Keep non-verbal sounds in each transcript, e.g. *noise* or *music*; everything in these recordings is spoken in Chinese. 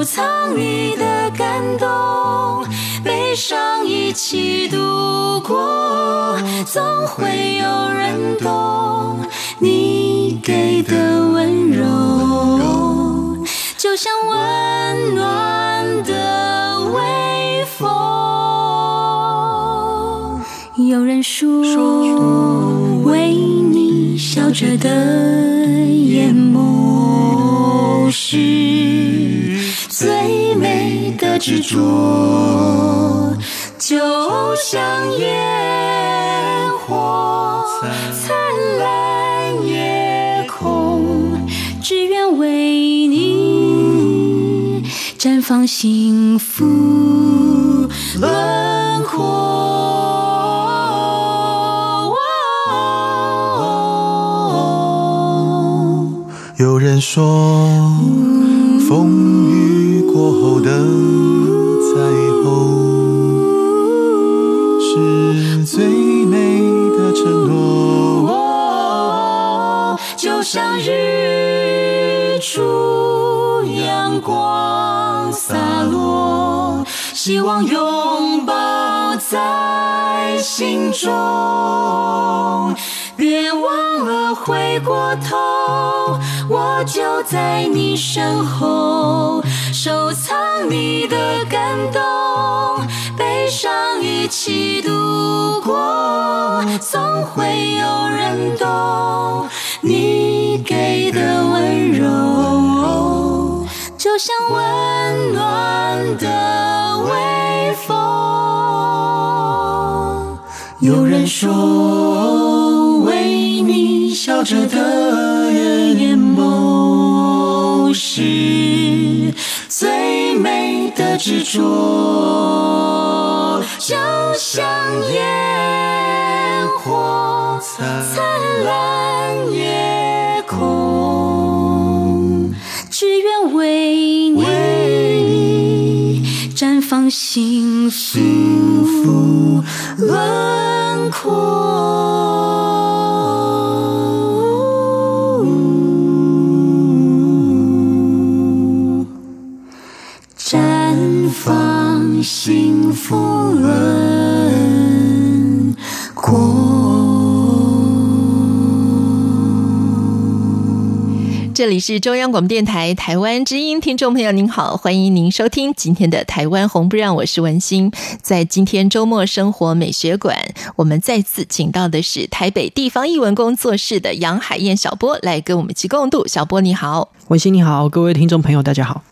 收藏你的感动，悲伤一起度过，总会有人懂你给的温柔，就像温暖的微风。有人说，为你笑着的眼眸是。最美的执着，就像烟火灿烂夜空，只愿为你绽放幸福轮廓。有人说，风雨。过后的彩虹是最美的承诺，就像日出，阳光洒落，希望拥抱在心中。别忘了回过头，我就在你身后。收藏你的感动，悲伤一起度过，总会有人懂你给的温柔，就像温暖的微风。有人说，你笑着的眼眸是。最美的执着，就像烟火灿烂夜空，只愿为你绽放幸福这里是中央广播电台台湾之音，听众朋友您好，欢迎您收听今天的台湾红不让，我是文心。在今天周末生活美学馆，我们再次请到的是台北地方艺文工作室的杨海燕小波来跟我们一起共度。小波你好，文心你好，各位听众朋友大家好。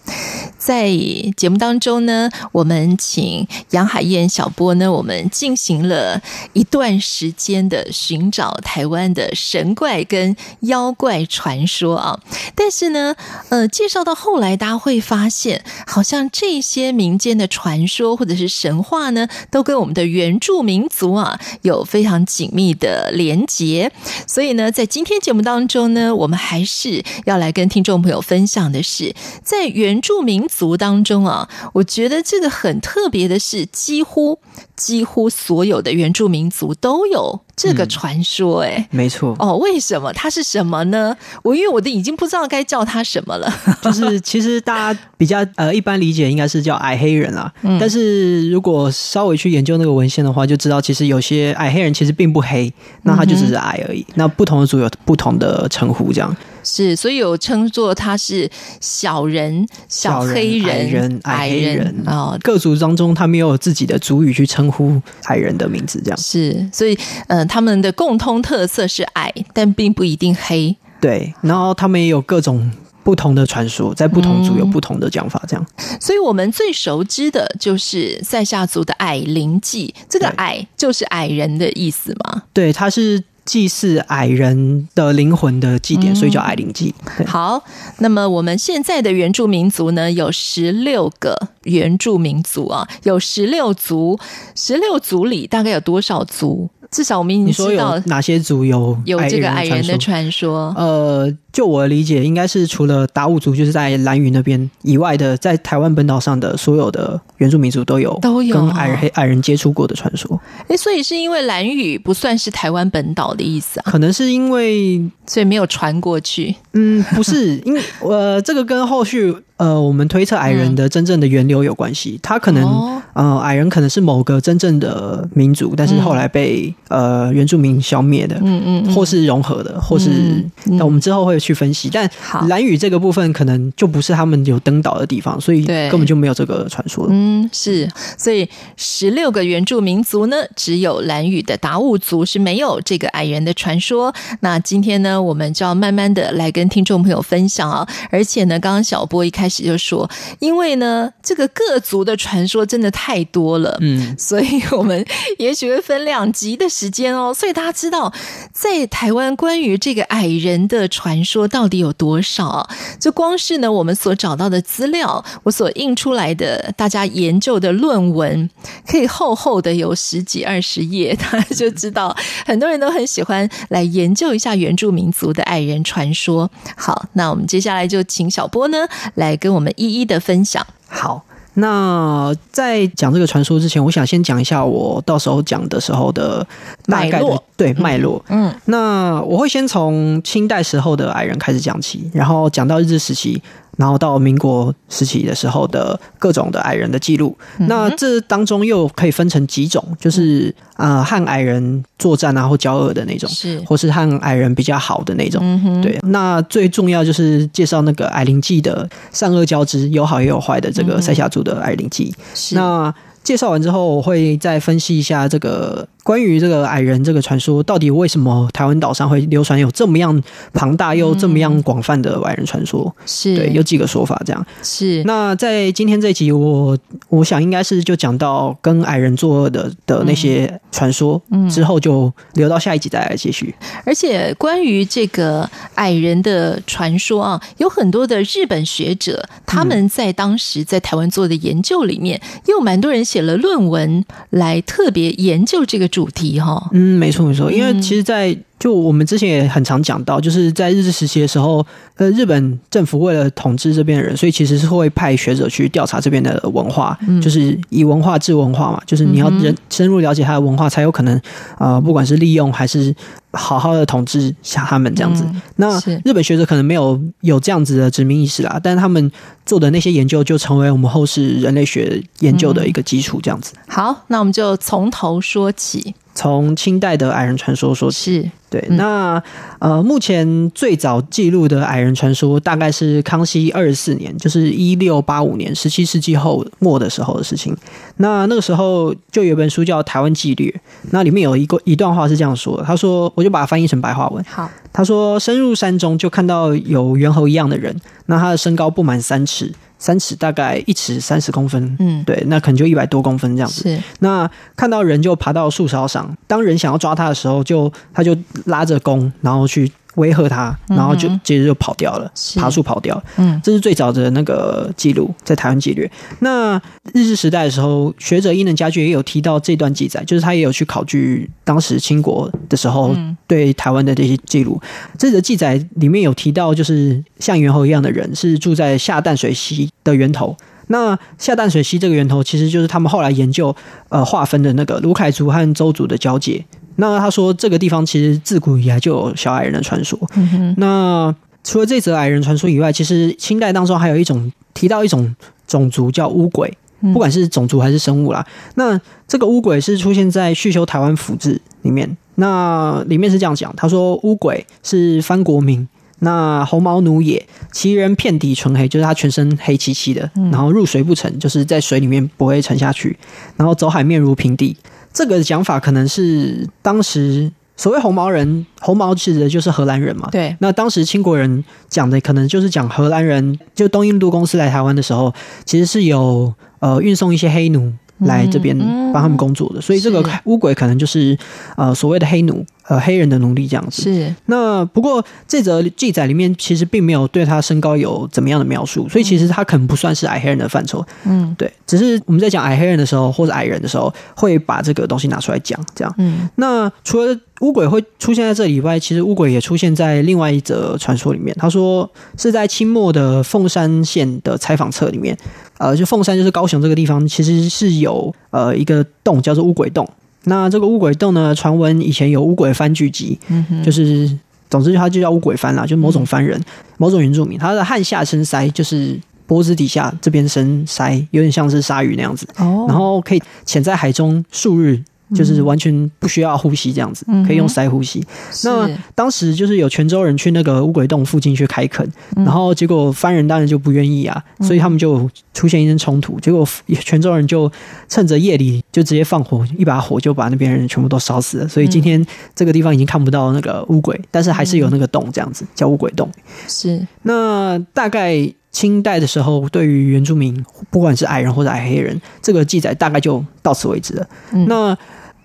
在节目当中呢，我们请杨海燕小波呢，我们进行了一段时间的寻找台湾的神怪跟妖怪传说啊。但是呢，呃，介绍到后来，大家会发现，好像这些民间的传说或者是神话呢，都跟我们的原住民族啊有非常紧密的连结。所以呢，在今天节目当中呢，我们还是要来跟听众朋友分享的是，在原住民族当中啊，我觉得这个很特别的是，几乎几乎所有的原住民族都有这个传说，哎、嗯，没错。哦，为什么？它是什么呢？我因为我都已经不知道该叫它什么了。*laughs* 就是其实大家比较呃一般理解应该是叫矮黑人啊，嗯、但是如果稍微去研究那个文献的话，就知道其实有些矮黑人其实并不黑，那他就只是矮而已。嗯、那不同的族有不同的称呼，这样。是，所以有称作他是小人、小黑人、矮人、矮黑人啊。哦、各族当中，他们也有自己的族语去称呼矮人的名字，这样是。所以，嗯、呃，他们的共通特色是矮，但并不一定黑。对，然后他们也有各种不同的传说，在不同族有不同的讲法，这样、嗯。所以我们最熟知的就是塞夏族的矮灵祭，这个“矮”就是矮人的意思吗？对，他是。祭祀矮人的灵魂的祭典，所以叫矮灵祭。*laughs* 好，那么我们现在的原住民族呢，有十六个原住民族啊，有十六族，十六族里大概有多少族？至少我们已经知道哪些族有有这个矮人的传说。呃，就我的理解，应该是除了达悟族，就是在兰屿那边以外的，在台湾本岛上的所有的原住民族都有都有跟矮人矮人接触过的传说。哎，所以是因为兰屿不算是台湾本岛的意思啊？可能是因为所以没有传过去。嗯，不是，因为呃，这个跟后续。呃，我们推测矮人的真正的源流有关系，他可能、哦、呃，矮人可能是某个真正的民族，但是后来被、嗯、呃原住民消灭的，嗯嗯，嗯或是融合的，或是那、嗯、我们之后会去分析。但蓝雨这个部分可能就不是他们有登岛的地方，所以根本就没有这个传说。嗯，是，所以十六个原住民族呢，只有蓝雨的达悟族是没有这个矮人的传说。那今天呢，我们就要慢慢的来跟听众朋友分享啊，而且呢，刚刚小波一开始。开始就说，因为呢，这个各族的传说真的太多了，嗯，所以我们也许会分两集的时间哦。所以大家知道，在台湾关于这个矮人的传说到底有多少？就光是呢，我们所找到的资料，我所印出来的大家研究的论文，可以厚厚的有十几二十页，*laughs* 大家就知道很多人都很喜欢来研究一下原住民族的矮人传说。好，那我们接下来就请小波呢来。跟我们一一的分享。好，那在讲这个传说之前，我想先讲一下我到时候讲的时候的大概的脉络，对脉络。嗯，那我会先从清代时候的矮人开始讲起，然后讲到日治时期。然后到民国时期的时候的各种的矮人的记录，嗯、那这当中又可以分成几种，就是啊、呃、和矮人作战啊或交恶的那种，是或是和矮人比较好的那种。嗯、哼对，那最重要就是介绍那个矮灵记的善恶交织，有好也有坏的这个塞夏族的矮灵祭。是那介绍完之后，我会再分析一下这个。关于这个矮人这个传说，到底为什么台湾岛上会流传有这么样庞大又这么样广泛的矮人传说？是对，有几个说法这样。是那在今天这一集我，我我想应该是就讲到跟矮人作恶的的那些传说，嗯，之后就留到下一集再来继续。而且关于这个矮人的传说啊，有很多的日本学者他们在当时在台湾做的研究里面，又有蛮多人写了论文来特别研究这个。主题哈，嗯，没错没错，因为其实，在就我们之前也很常讲到，就是在日治时期的时候，呃，日本政府为了统治这边的人，所以其实是会派学者去调查这边的文化，嗯、就是以文化治文化嘛，就是你要人深入了解他的文化，才有可能啊、呃，不管是利用还是好好的统治下他们这样子。嗯、那日本学者可能没有有这样子的殖民意识啦，但是他们做的那些研究就成为我们后世人类学研究的一个基础，这样子。好，那我们就从头说起。从清代的矮人传说说起。是。对，那呃，目前最早记录的矮人传说大概是康熙二十四年，就是一六八五年，十七世纪后末的时候的事情。那那个时候就有一本书叫《台湾纪略》，那里面有一个一段话是这样说的：他说，我就把它翻译成白话文。好，他说，深入山中就看到有猿猴一样的人，那他的身高不满三尺。三尺大概一尺三十公分，嗯，对，那可能就一百多公分这样子。是，那看到人就爬到树梢上，当人想要抓他的时候就，就他就拉着弓，然后去。威吓他，然后就接着就跑掉了，嗯、爬树跑掉。嗯，这是最早的那个记录，在台湾纪略。那日治时代的时候，学者伊能嘉矩也有提到这段记载，就是他也有去考据当时清国的时候对台湾的这些记录。嗯、这个记载里面有提到，就是像猿猴一样的人是住在下淡水溪的源头。那下淡水溪这个源头，其实就是他们后来研究呃划分的那个鲁凯族和周族的交界。那他说，这个地方其实自古以来就有小矮人的传说。嗯、那除了这则矮人传说以外，其实清代当中还有一种提到一种种族叫乌鬼，不管是种族还是生物啦。嗯、那这个乌鬼是出现在《续修台湾府志》里面，那里面是这样讲：他说乌鬼是番国民，那红毛奴也，其人遍体纯黑，就是他全身黑漆漆的，然后入水不沉，就是在水里面不会沉下去，然后走海面如平地。这个讲法可能是当时所谓红毛人，红毛指的就是荷兰人嘛。对，那当时清国人讲的可能就是讲荷兰人，就东印度公司来台湾的时候，其实是有呃运送一些黑奴来这边帮他们工作的，嗯、所以这个乌鬼可能就是呃所谓的黑奴。呃，黑人的奴隶这样子是。那不过这则记载里面其实并没有对他身高有怎么样的描述，所以其实他可能不算是矮黑人的范畴。嗯，对。只是我们在讲矮黑人的时候，或者矮人的时候，会把这个东西拿出来讲，这样。嗯。那除了乌鬼会出现在这里以外，其实乌鬼也出现在另外一则传说里面。他说是在清末的凤山县的采访册里面，呃，就凤山就是高雄这个地方，其实是有呃一个洞叫做乌鬼洞。那这个乌鬼洞呢？传闻以前有乌鬼番聚集，就是总之它就叫乌鬼番啦，就某种番人，嗯、某种原住民，他的汗下生鳃就是脖子底下这边生鳃，有点像是鲨鱼那样子，哦、然后可以潜在海中数日。就是完全不需要呼吸这样子，可以用鳃呼吸。那当时就是有泉州人去那个乌鬼洞附近去开垦，然后结果番人当然就不愿意啊，所以他们就出现一阵冲突。结果泉州人就趁着夜里就直接放火，一把火就把那边人全部都烧死了。所以今天这个地方已经看不到那个乌鬼，但是还是有那个洞这样子，叫乌鬼洞。是。那大概清代的时候，对于原住民，不管是矮人或者矮黑人，这个记载大概就到此为止了。那。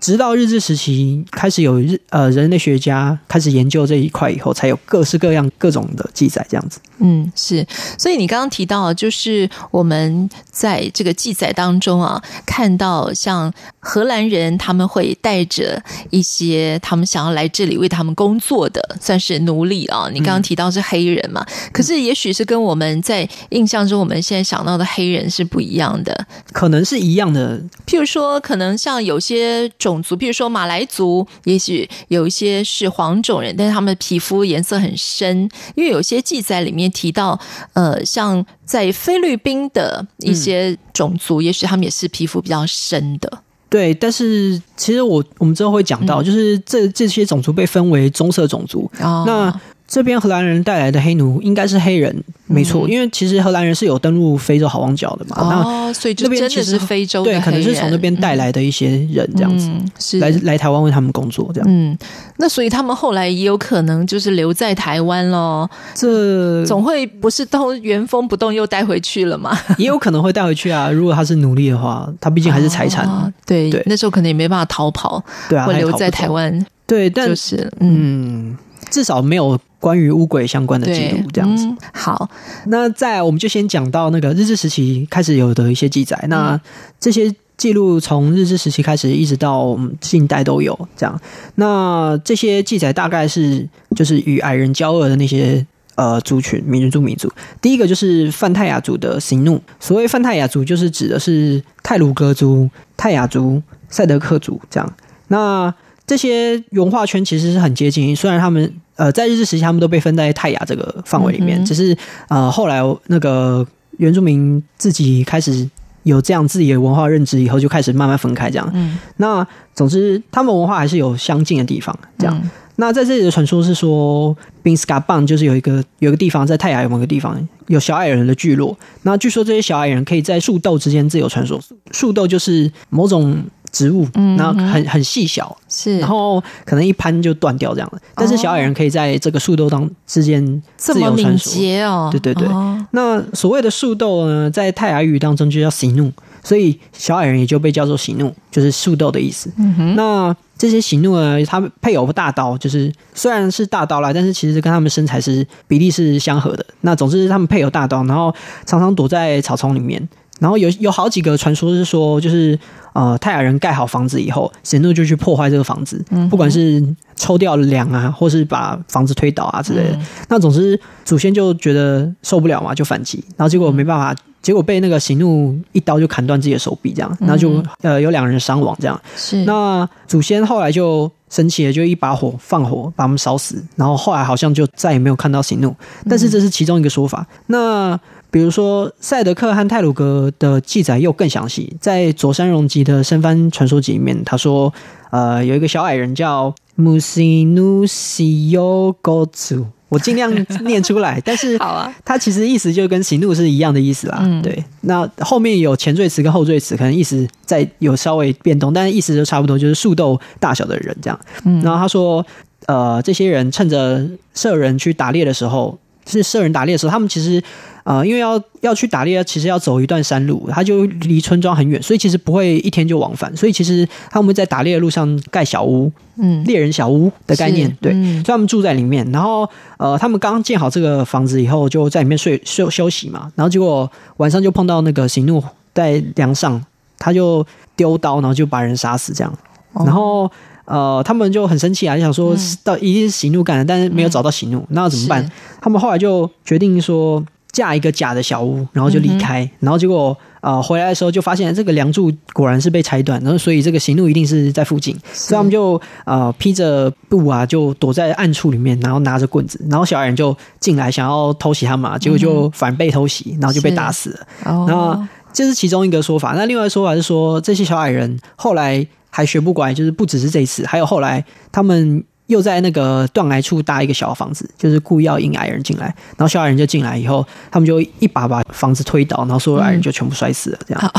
直到日治时期开始有日呃人类学家开始研究这一块以后，才有各式各样各种的记载这样子。嗯，是。所以你刚刚提到，就是我们在这个记载当中啊，看到像荷兰人他们会带着一些他们想要来这里为他们工作的，算是奴隶啊。你刚刚提到是黑人嘛？嗯、可是也许是跟我们在印象中我们现在想到的黑人是不一样的，可能是一样的。譬如说，可能像有些种。种族，比如说马来族，也许有一些是黄种人，但是他们的皮肤颜色很深。因为有些记载里面提到，呃，像在菲律宾的一些种族，嗯、也许他们也是皮肤比较深的。对，但是其实我我们之后会讲到，就是这这些种族被分为棕色种族。哦、那这边荷兰人带来的黑奴应该是黑人，没错，因为其实荷兰人是有登陆非洲好望角的嘛。哦，所以这边其实是非洲的对，可能是从那边带来的一些人这样子，是来来台湾为他们工作这样。嗯，那所以他们后来也有可能就是留在台湾喽。这总会不是都原封不动又带回去了吗？*laughs* 也有可能会带回去啊。如果他是奴隶的话，他毕竟还是财产。对对，那时候可能也没办法逃跑，对啊，会留在台湾。对，但就是嗯，至少没有。关于乌鬼相关的记录，这样子。嗯、好，那再我们就先讲到那个日治时期开始有的一些记载。那这些记录从日治时期开始一直到近代都有这样。那这些记载大概是就是与矮人交恶的那些呃族群，民族民族。第一个就是泛泰雅族的行怒。所谓泛泰雅族，就是指的是泰鲁阁族、泰雅族、赛德克族这样。那这些文化圈其实是很接近，虽然他们。呃，在日治时期，他们都被分在泰雅这个范围里面。嗯、只是呃，后来那个原住民自己开始有这样自己的文化认知以后，就开始慢慢分开这样。嗯，那总之他们文化还是有相近的地方，这样。嗯那在这里的传说是说，宾斯卡邦就是有一个有一个地方在泰雅有某个地方有小矮人的聚落。那据说这些小矮人可以在树豆之间自由穿梭。树豆就是某种植物，嗯然后很很细小，是，然后可能一攀就断掉这样的。但是小矮人可以在这个树豆当之间自由穿梭哦。对对对。那所谓的树豆呢，在泰雅语当中就叫喜怒，所以小矮人也就被叫做喜怒，就是树豆的意思。嗯那这些喜怒呢，他们配有大刀，就是虽然是大刀啦，但是其实跟他们身材是比例是相合的。那总之他们配有大刀，然后常常躲在草丛里面。然后有有好几个传说是说，就是呃泰雅人盖好房子以后，神怒就去破坏这个房子，不管是抽掉梁啊，或是把房子推倒啊之类的。那总之祖先就觉得受不了嘛，就反击，然后结果没办法。结果被那个行怒一刀就砍断自己的手臂，这样，然后就呃有两人伤亡，这样。是。那祖先后来就生气了，就一把火放火把他们烧死，然后后来好像就再也没有看到行怒。但是这是其中一个说法。那比如说赛德克和泰鲁格的记载又更详细，在佐山荣吉的生番传说集里面，他说，呃，有一个小矮人叫穆西努西尤高祖。我尽量念出来，但是 *laughs* 好啊，它其实意思就跟喜怒是一样的意思啦。嗯，对。那后面有前缀词跟后缀词，可能意思在有稍微变动，但是意思就差不多，就是树豆大小的人这样。嗯，然后他说，呃，这些人趁着射人去打猎的时候，是射人打猎的时候，他们其实。呃，因为要要去打猎，其实要走一段山路，他就离村庄很远，所以其实不会一天就往返。所以其实他们在打猎的路上盖小屋，嗯，猎人小屋的概念，对，嗯、所以他们住在里面。然后，呃，他们刚建好这个房子以后，就在里面睡休休息嘛。然后结果晚上就碰到那个行怒在梁上，他就丢刀，然后就把人杀死这样。然后，呃，他们就很生气啊，就想说到一定是喜怒干的，但是没有找到喜怒，嗯、那要怎么办？他们后来就决定说。架一个假的小屋，然后就离开，嗯、然后结果呃回来的时候就发现这个梁柱果然是被拆断，然后所以这个行路一定是在附近，所以他们就呃披着布啊，就躲在暗处里面，然后拿着棍子，然后小矮人就进来想要偷袭他们，结果就反被偷袭，然后就被打死了。然后这是其中一个说法，那另外一个说法是说这些小矮人后来还学不乖，就是不只是这一次，还有后来他们。又在那个断崖处搭一个小房子，就是故意要引矮人进来，然后小矮人就进来以后，他们就一把把房子推倒，然后所有矮人就全部摔死了，这样。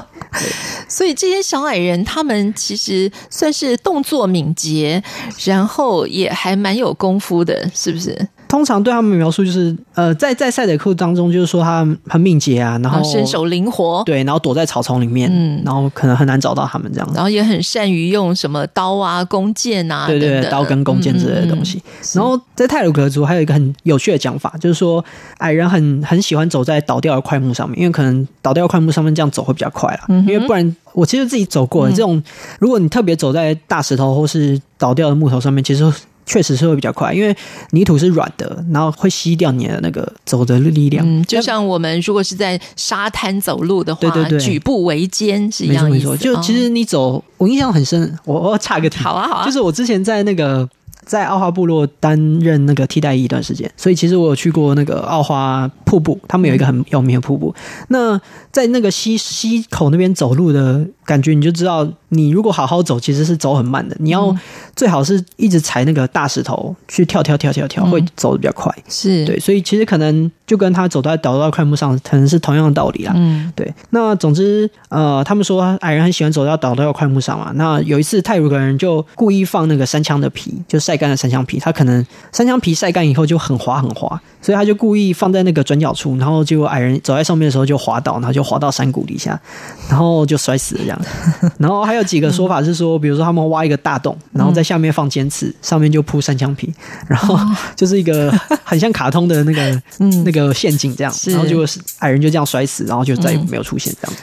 *laughs* 所以这些小矮人他们其实算是动作敏捷，然后也还蛮有功夫的，是不是？通常对他们描述就是，呃，在在赛德克当中，就是说他很敏捷啊，然后身手灵活，对，然后躲在草丛里面，嗯，然后可能很难找到他们这样，然后也很善于用什么刀啊、弓箭啊，对对，刀跟弓箭之类的东西。嗯嗯、然后在泰鲁格族还有一个很有趣的讲法，就是说矮人很很喜欢走在倒掉的块木上面，因为可能倒掉的桧木上面这样走会比较快啦，嗯、因为不然我其实自己走过、嗯、这种，如果你特别走在大石头或是倒掉的木头上面，其实。确实是会比较快，因为泥土是软的，然后会吸掉你的那个走的力量。嗯，就像我们如果是在沙滩走路的话，对对对，举步维艰是一样意思。没错，就其实你走，哦、我印象很深。我我插个题，好啊好啊，就是我之前在那个。在奥花部落担任那个替代役一段时间，所以其实我有去过那个奥花瀑布，他们有一个很有名的瀑布。那在那个溪溪口那边走路的感觉，你就知道，你如果好好走，其实是走很慢的。你要最好是一直踩那个大石头去跳跳跳跳跳，会走的比较快。是对，所以其实可能就跟他走在倒到快木上，可能是同样的道理啦。嗯，对。那总之，呃，他们说矮人很喜欢走到倒到快木上嘛。那有一次，泰鲁格人就故意放那个三枪的皮，就晒干的三枪皮，他可能三枪皮晒干以后就很滑很滑，所以他就故意放在那个转角处，然后结果矮人走在上面的时候就滑倒，然后就滑到山谷底下，然后就摔死了这样。*laughs* 然后还有几个说法是说，比如说他们挖一个大洞，然后在下面放尖刺，上面就铺三枪皮，然后 *laughs* 就是一个很像卡通的那个那个陷阱这样，然后就是矮人就这样摔死，然后就再也没有出现这样。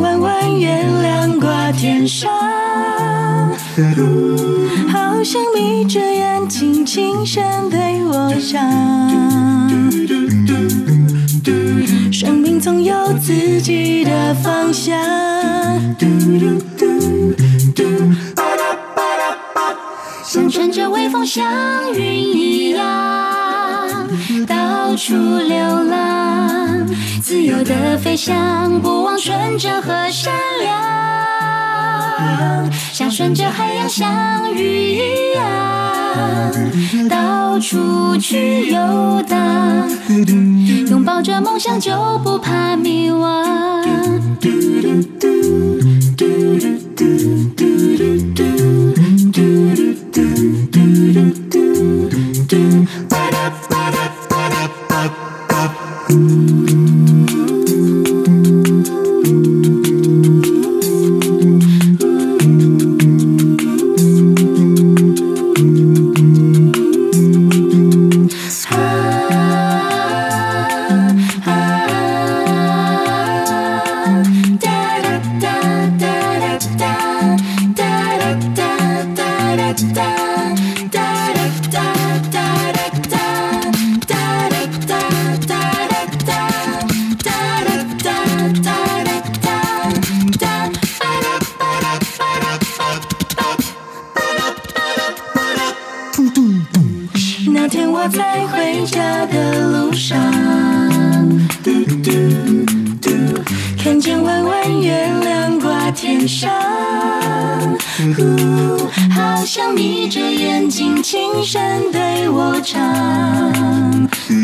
弯弯月亮挂天上，好像眯着眼睛轻声对我唱。生命总有自己的方向。像乘着微风，像云一样，到处流浪，自由的飞翔，不忘纯真和善良。像顺着海洋，像鱼一样，到处去游荡，拥抱着梦想，就不怕迷惘。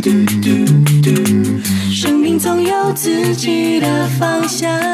嘟嘟嘟，生命总有自己的方向。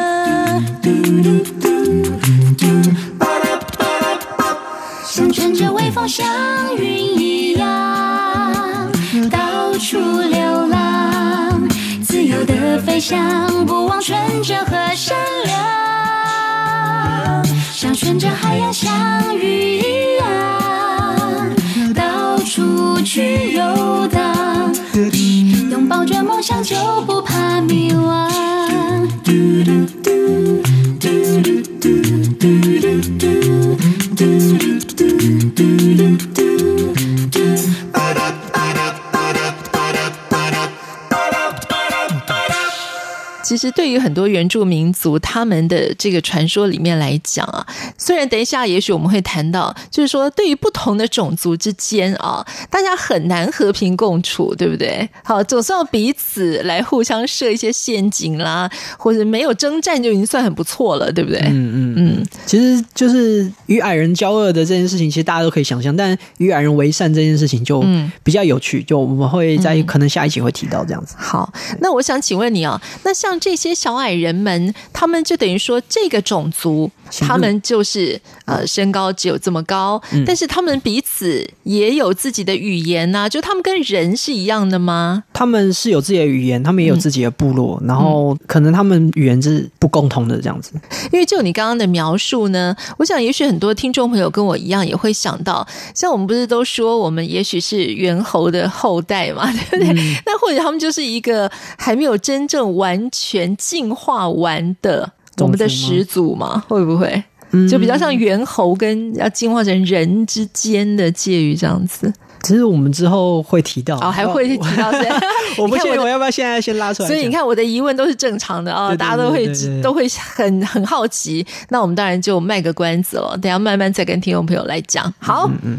实对于很多原住民族他们的这个传说里面来讲啊，虽然等一下也许我们会谈到，就是说对于不同的种族之间啊，大家很难和平共处，对不对？好，总是要彼此来互相设一些陷阱啦，或者没有征战就已经算很不错了，对不对？嗯嗯嗯。其实就是与矮人交恶的这件事情，其实大家都可以想象，但与矮人为善这件事情就比较有趣，就我们会在可能下一集会提到这样子。好，那我想请问你啊，那像这。这些小矮人们，他们就等于说，这个种族，他们就是呃，身高只有这么高，嗯，但是他们彼此也有自己的语言呐，啊，就他们跟人是一样的吗？他们是有自己的语言，他们也有自己的部落，嗯，然后可能他们语言是不共同的这样子。因为就你刚刚的描述呢，我想也许很多听众朋友跟我一样也会想到，像我们不是都说我们也许是猿猴的后代嘛，对不对？嗯，那或者他们就是一个还没有真正完全。进化完的我们的始祖嘛？会不会就比较像猿猴跟要进化成人之间的介于这样子？其实我们之后会提到哦，还会提到对。*laughs* 我不确定我要不要现在先拉出来。所以你看我的疑问都是正常的啊，大家都会都会很很好奇。那我们当然就卖个关子了，等下慢慢再跟听众朋友来讲。好。嗯嗯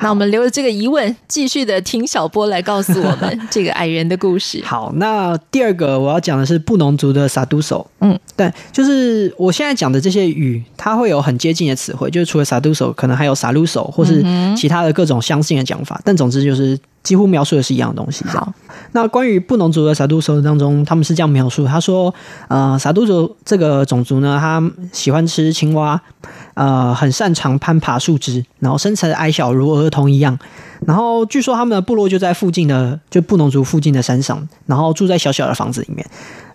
那我们留着这个疑问，继续的听小波来告诉我们这个矮人的故事。*laughs* 好，那第二个我要讲的是布农族的萨都手。嗯，对，就是我现在讲的这些语，它会有很接近的词汇，就是除了萨都手，可能还有萨鲁手，或是其他的各种相近的讲法。但总之就是几乎描述的是一样的东西。好，那关于布农族的萨都手当中，他们是这样描述：他说，呃，萨都索这个种族呢，他喜欢吃青蛙。呃，很擅长攀爬树枝，然后身材矮小如儿童一样。然后据说他们的部落就在附近的，就布农族附近的山上，然后住在小小的房子里面。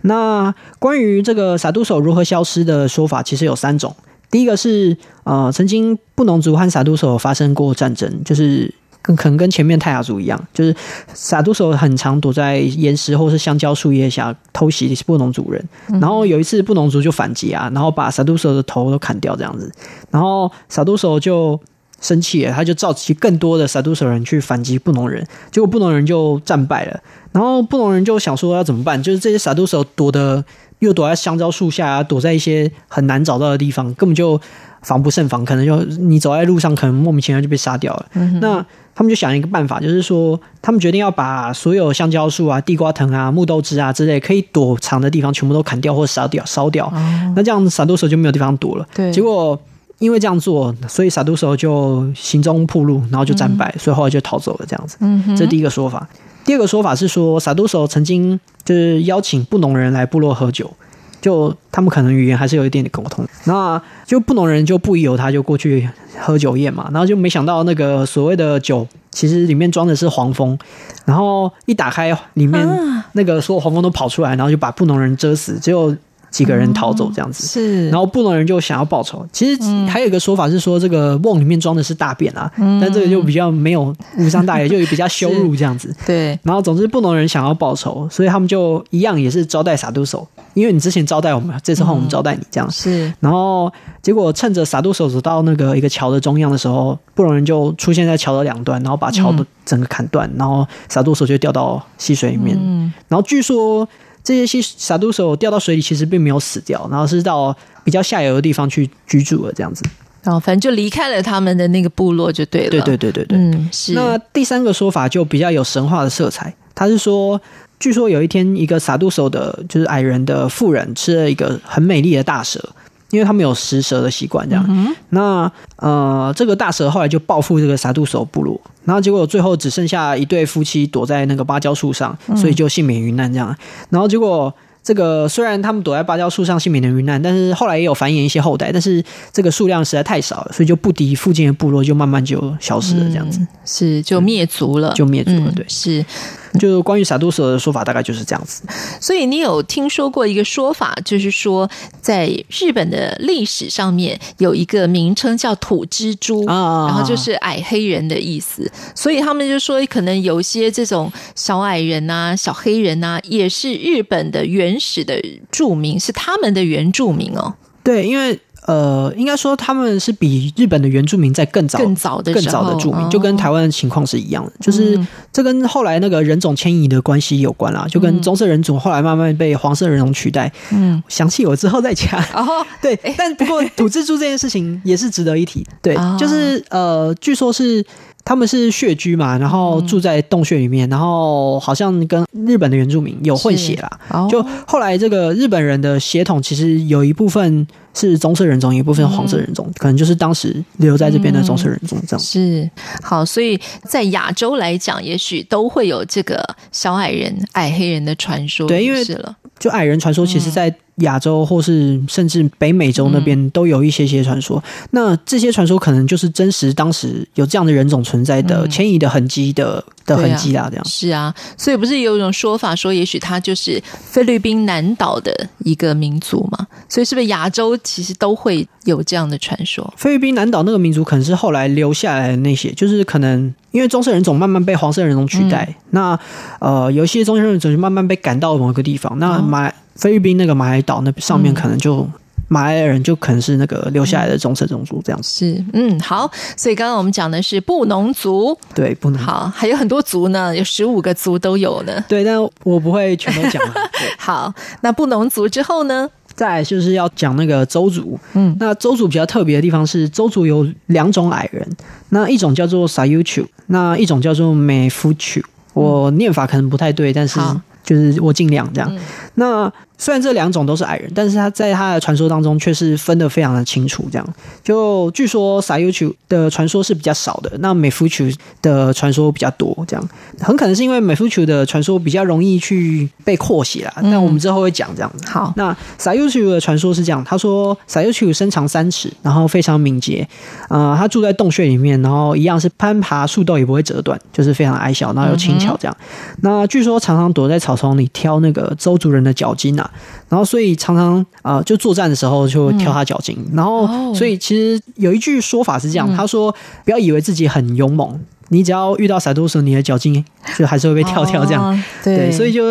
那关于这个撒都手如何消失的说法，其实有三种。第一个是呃，曾经布农族和撒都手发生过战争，就是跟可能跟前面泰雅族一样，就是撒都手很常躲在岩石或是香蕉树叶下偷袭布农族人。然后有一次布农族就反击啊，然后把撒都手的头都砍掉这样子。然后撒都手就生气了，他就召集更多的撒都手人去反击布农人，结果布农人就战败了。然后布农人就想说要怎么办？就是这些撒都手躲的又躲在香蕉树下啊，躲在一些很难找到的地方，根本就。防不胜防，可能就你走在路上，可能莫名其妙就被杀掉了。嗯、那他们就想一个办法，就是说，他们决定要把所有香蕉树啊、地瓜藤啊、木豆枝啊之类可以躲藏的地方，全部都砍掉或烧掉、烧掉。哦、那这样撒都索就没有地方躲了。对。结果因为这样做，所以撒都索就行踪暴露，然后就战败，嗯、所以后来就逃走了。这样子。嗯。这是第一个说法。第二个说法是说，撒都索曾经就是邀请布农人来部落喝酒。就他们可能语言还是有一点点沟通，那就布农人就不疑有他，就过去喝酒宴嘛，然后就没想到那个所谓的酒，其实里面装的是黄蜂，然后一打开里面那个所有黄蜂都跑出来，然后就把布农人蛰死，只有几个人逃走这样子。是，然后布隆人就想要报仇。其实还有一个说法是说，这个瓮里面装的是大便啊，但这个就比较没有无伤大雅，就比较羞辱这样子。对，然后总之布隆人想要报仇，所以他们就一样也是招待撒都手。因为你之前招待我们，这次换我们招待你，这样、嗯、是。然后结果趁着撒都手走到那个一个桥的中央的时候，布隆人就出现在桥的两端，然后把桥的整个砍断，嗯、然后撒都手就掉到溪水里面。嗯、然后据说这些西撒都手掉到水里其实并没有死掉，然后是到比较下游的地方去居住了，这样子。然后反正就离开了他们的那个部落就对了。对对对对对，嗯，是。那第三个说法就比较有神话的色彩，他是说。据说有一天，一个撒都手的，就是矮人的妇人，吃了一个很美丽的大蛇，因为他们有食蛇的习惯，这样。嗯、那呃，这个大蛇后来就报复这个萨都索部落，然后结果最后只剩下一对夫妻躲在那个芭蕉树上，所以就幸免于难这样。然后结果。这个虽然他们躲在芭蕉树上幸免的于难，但是后来也有繁衍一些后代，但是这个数量实在太少了，所以就不敌附近的部落，就慢慢就消失了，这样子、嗯、是就灭族了，就灭族了，对，嗯、是。*laughs* 就关于萨都索的说法，大概就是这样子。所以你有听说过一个说法，就是说在日本的历史上面有一个名称叫土蜘蛛啊，然后就是矮黑人的意思。所以他们就说，可能有些这种小矮人啊、小黑人啊，也是日本的原始的住民，是他们的原住民哦。对，因为。呃，应该说他们是比日本的原住民在更早、更早的、更早的住民，就跟台湾的情况是一样的。就是这跟后来那个人种迁移的关系有关啦，就跟棕色人种后来慢慢被黄色人种取代。嗯，详细我之后再讲。哦，*laughs* 对，但不过土蜘蛛这件事情也是值得一提。对，*laughs* 就是呃，据说是。他们是穴居嘛，然后住在洞穴里面，嗯、然后好像跟日本的原住民有混血啦。哦、就后来这个日本人的血统，其实有一部分是棕色人种，一部分黄色人种，嗯、可能就是当时留在这边的棕色人种这样。是好，所以在亚洲来讲，也许都会有这个小矮人、矮黑人的传说。对，因为是了，就矮人传说，其实，在、嗯。亚洲或是甚至北美洲那边都有一些些传说，嗯、那这些传说可能就是真实当时有这样的人种存在的迁移的痕迹的、嗯、的痕迹啦，这样是啊，所以不是有一种说法说，也许他就是菲律宾南岛的一个民族嘛？所以是不是亚洲其实都会有这样的传说？菲律宾南岛那个民族可能是后来留下来的那些，就是可能因为棕色人种慢慢被黄色人种取代，嗯、那呃，有一些棕色人种就慢慢被赶到某一个地方，那马。哦菲律宾那个马来岛那上面可能就马来人就可能是那个留下来的棕色种族这样子。是，嗯，好，所以刚刚我们讲的是布农族，对，布农族。好，还有很多族呢，有十五个族都有呢。对，但我不会全都讲。*laughs* 好，那布农族之后呢？再来就是要讲那个邹族。嗯，那邹族比较特别的地方是，邹族有两种矮人，那一种叫做 Sayuchu，那一种叫做 Mefuchu。我念法可能不太对，但是就是我尽量这样。嗯、那虽然这两种都是矮人，但是他在他的传说当中却是分得非常的清楚。这样，就据说 Sayuchu 的传说是比较少的，那 Mefuchu 的传说比较多。这样，很可能是因为 Mefuchu 的传说比较容易去被扩写啦。那、嗯、我们之后会讲这样。好，那 Sayuchu 的传说是这样，他说 Sayuchu 身长三尺，然后非常敏捷。呃，他住在洞穴里面，然后一样是攀爬树洞也不会折断，就是非常矮小，然后又轻巧。这样，嗯、那据说常常躲在草丛里挑那个周族人的脚筋啊。然后，所以常常啊、呃，就作战的时候就会挑他脚筋。嗯、然后，所以其实有一句说法是这样，嗯、他说：“不要以为自己很勇猛，你只要遇到赛多时，你的脚筋就还是会被跳跳这样。哦、对，对，所以就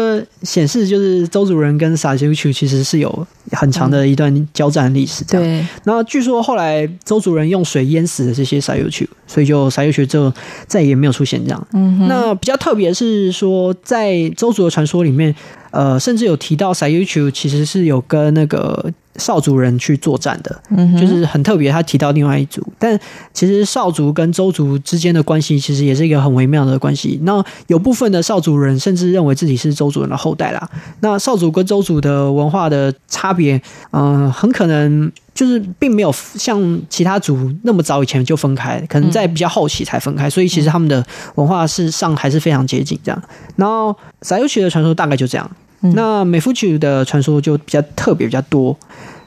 显示就是周主人跟傻修球其实是有很长的一段交战历史。对，那据说后来周主人用水淹死了这些傻修球，所以就傻修球就再也没有出现这样。嗯，那比较特别是说，在周族的传说里面，呃，甚至有提到 Sayu Chu 其实是有跟那个。邵族人去作战的，就是很特别。他提到另外一组，但其实少族跟周族之间的关系，其实也是一个很微妙的关系。那有部分的少族人甚至认为自己是周族人的后代啦。那少族跟周族的文化的差别，嗯、呃，很可能就是并没有像其他族那么早以前就分开，可能在比较后期才分开。所以其实他们的文化事实上还是非常接近这样。然后撒尤曲的传说大概就这样。那美夫球的传说就比较特别，比较多。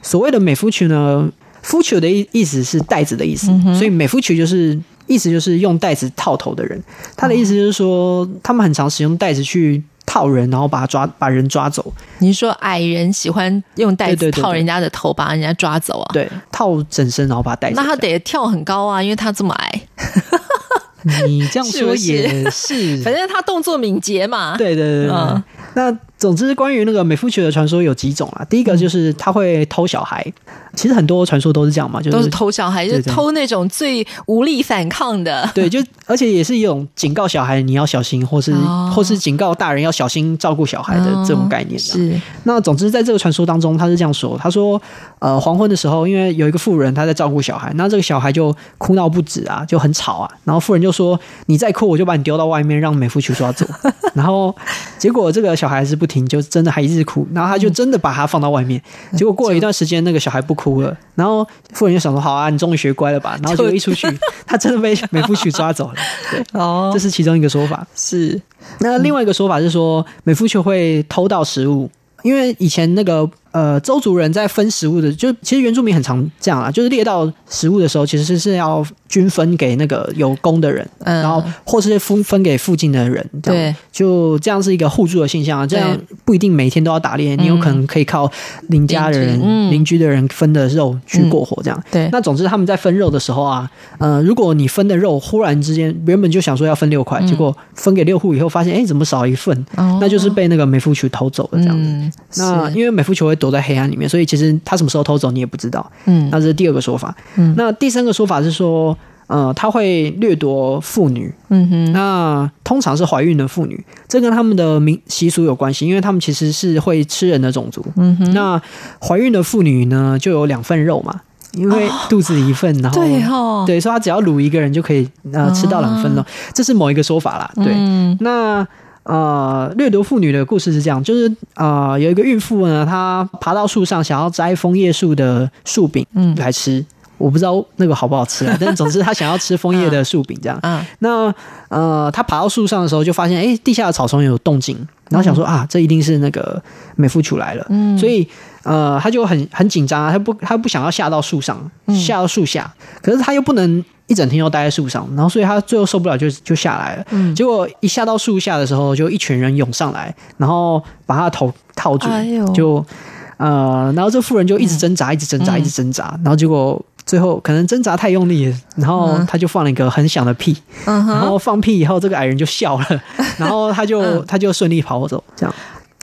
所谓的美夫球呢，夫球的意意思是袋子的意思，嗯、所以美夫球就是意思就是用袋子套头的人。他的意思就是说，他们很常使用袋子去套人，然后把他抓把人抓走。你是说矮人喜欢用袋子套人家的头，把人家抓走啊？对，套整身然后把他带走。那他得跳很高啊，因为他这么矮。*laughs* 你这样说也是，*laughs* 反正他动作敏捷嘛。对对对，对，嗯、那。总之，关于那个美夫曲的传说有几种啊？第一个就是他会偷小孩，其实很多传说都是这样嘛，就是都是偷小孩，就是偷那种最无力反抗的。对，就而且也是一种警告小孩你要小心，或是、哦、或是警告大人要小心照顾小孩的这种概念。是。那总之，在这个传说当中，他是这样说：他说，呃，黄昏的时候，因为有一个妇人她在照顾小孩，那这个小孩就哭闹不止啊，就很吵啊。然后妇人就说：“你再哭，我就把你丢到外面，让美夫曲抓走。” *laughs* 然后结果这个小孩是不。就真的还一直哭，然后他就真的把他放到外面。*laughs* 嗯、结果过了一段时间，那个小孩不哭了，然后妇人就想说：“好啊，你终于学乖了吧？”然后就一出去，他真的被 *laughs* 美夫曲抓走了。*laughs* 对，哦，这是其中一个说法。是，那另外一个说法是说，美夫曲会偷盗食物，因为以前那个。呃，周族人在分食物的，就其实原住民很常这样啊，就是猎到食物的时候，其实是是要均分给那个有功的人，嗯，然后或是分分给附近的人，对，就这样是一个互助的现象啊。这样不一定每天都要打猎，你有可能可以靠邻家人、邻居的人分的肉去过活，这样。对，那总之他们在分肉的时候啊，呃，如果你分的肉忽然之间原本就想说要分六块，结果分给六户以后发现，哎，怎么少一份？那就是被那个美夫球偷走了这样子。那因为美夫球会。躲在黑暗里面，所以其实他什么时候偷走你也不知道。嗯，那这是第二个说法。嗯，那第三个说法是说，呃，他会掠夺妇女。嗯哼，那通常是怀孕的妇女，这跟他们的民习俗有关系，因为他们其实是会吃人的种族。嗯哼，那怀孕的妇女呢，就有两份肉嘛，因为肚子一份，哦、然后 *laughs* 对哦，对，所以他只要撸一个人就可以呃吃到两份肉，哦、这是某一个说法啦。对，嗯、那。呃，掠夺妇女的故事是这样，就是呃，有一个孕妇呢，她爬到树上想要摘枫叶树的树柄来吃，嗯、我不知道那个好不好吃啊，*laughs* 但是总之他想要吃枫叶的树饼这样。嗯，那呃，他爬到树上的时候就发现，哎，地下的草丛有动静，然后想说啊，这一定是那个美夫曲来了，嗯，所以呃，他就很很紧张啊，他不他不想要下到树上，下到树下，可是他又不能。一整天都待在树上，然后所以他最后受不了就就下来了。嗯，结果一下到树下的时候，就一群人涌上来，然后把他的头套住，哎、就呃，然后这妇人就一直挣扎，嗯、一直挣扎，一直挣扎，然后结果最后可能挣扎太用力，然后他就放了一个很响的屁，嗯、然后放屁以后，这个矮人就笑了，*laughs* 然后他就、嗯、他就顺利跑走，这样。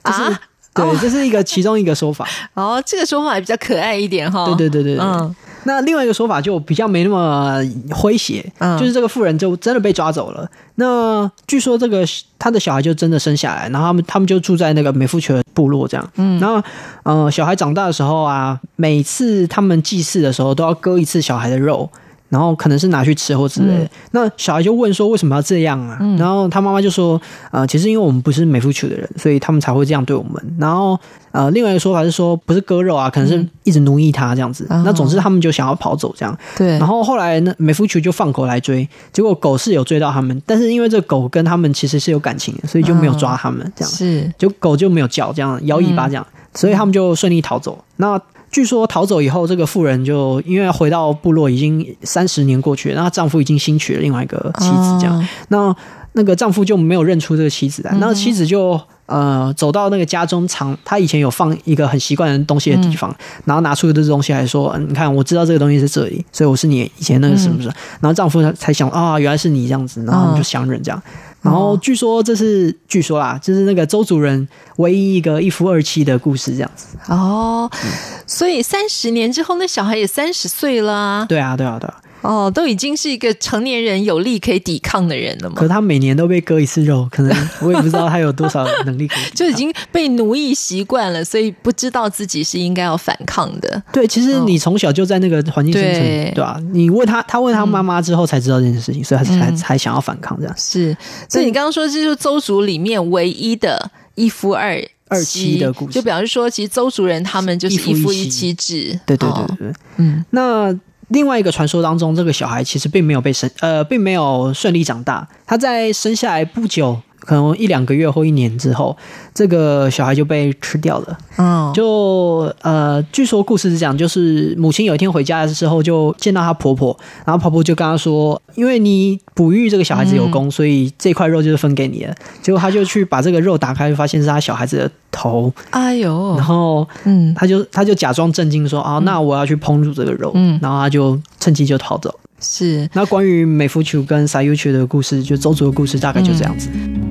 就是、啊、对，这是一个其中一个说法。*laughs* 哦，这个说法也比较可爱一点哈。对对对对对。嗯那另外一个说法就比较没那么诙谐，嗯、就是这个妇人就真的被抓走了。那据说这个他的小孩就真的生下来，然后他们他们就住在那个美夫曲的部落这样。嗯，然后呃，小孩长大的时候啊，每次他们祭祀的时候都要割一次小孩的肉。然后可能是拿去吃或之类的，嗯、那小孩就问说为什么要这样啊？嗯、然后他妈妈就说，呃，其实因为我们不是美夫球的人，所以他们才会这样对我们。然后呃，另外一个说法是说不是割肉啊，可能是一直奴役他这样子。嗯、那总之他们就想要跑走这样。对。然后后来呢，美夫球就放狗来追，结果狗是有追到他们，但是因为这狗跟他们其实是有感情的，所以就没有抓他们这样。嗯、是。就狗就没有叫这样摇尾巴这样，嗯、所以他们就顺利逃走。那。据说逃走以后，这个妇人就因为回到部落已经三十年过去了，然后丈夫已经新娶了另外一个妻子，这样，那那个丈夫就没有认出这个妻子来，那妻子就呃走到那个家中藏他以前有放一个很习惯的东西的地方，嗯、然后拿出这东西来说：“你看，我知道这个东西在这里，所以我是你以前那个是不是？”嗯、然后丈夫才想啊，原来是你这样子，然后就相认这样。嗯、然后据说这是据说啦，就是那个周主人唯一一个一夫二妻的故事这样子。哦，嗯、所以三十年之后，那小孩也三十岁了啊。对啊，对啊，对啊。哦，都已经是一个成年人，有力可以抵抗的人了嘛？可是他每年都被割一次肉，可能我也不知道他有多少能力可以，就已经被奴役习惯了，所以不知道自己是应该要反抗的。对，其实你从小就在那个环境生存，对吧、啊？你问他，他问他妈妈之后才知道这件事情，嗯、所以他才才想要反抗这样。是，所以你刚刚说这就是邹族里面唯一的一夫二二妻的故事，就表示说，其实邹族人他们就是一夫一妻制。对对对对对，嗯，那。另外一个传说当中，这个小孩其实并没有被生，呃，并没有顺利长大。他在生下来不久，可能一两个月或一年之后，这个小孩就被吃掉了。嗯，就呃，据说故事是这样，就是母亲有一天回家的时候，就见到她婆婆，然后婆婆就跟她说：“因为你哺育这个小孩子有功，嗯、所以这块肉就是分给你的。”结果她就去把这个肉打开，就发现是她小孩子的头。哎呦！然后，嗯，她就她就假装震惊说：“啊，那我要去烹煮这个肉。”嗯，然后她就趁机就逃走。是。那关于美福球跟撒尤球的故事，就周族的故事，大概就这样子。嗯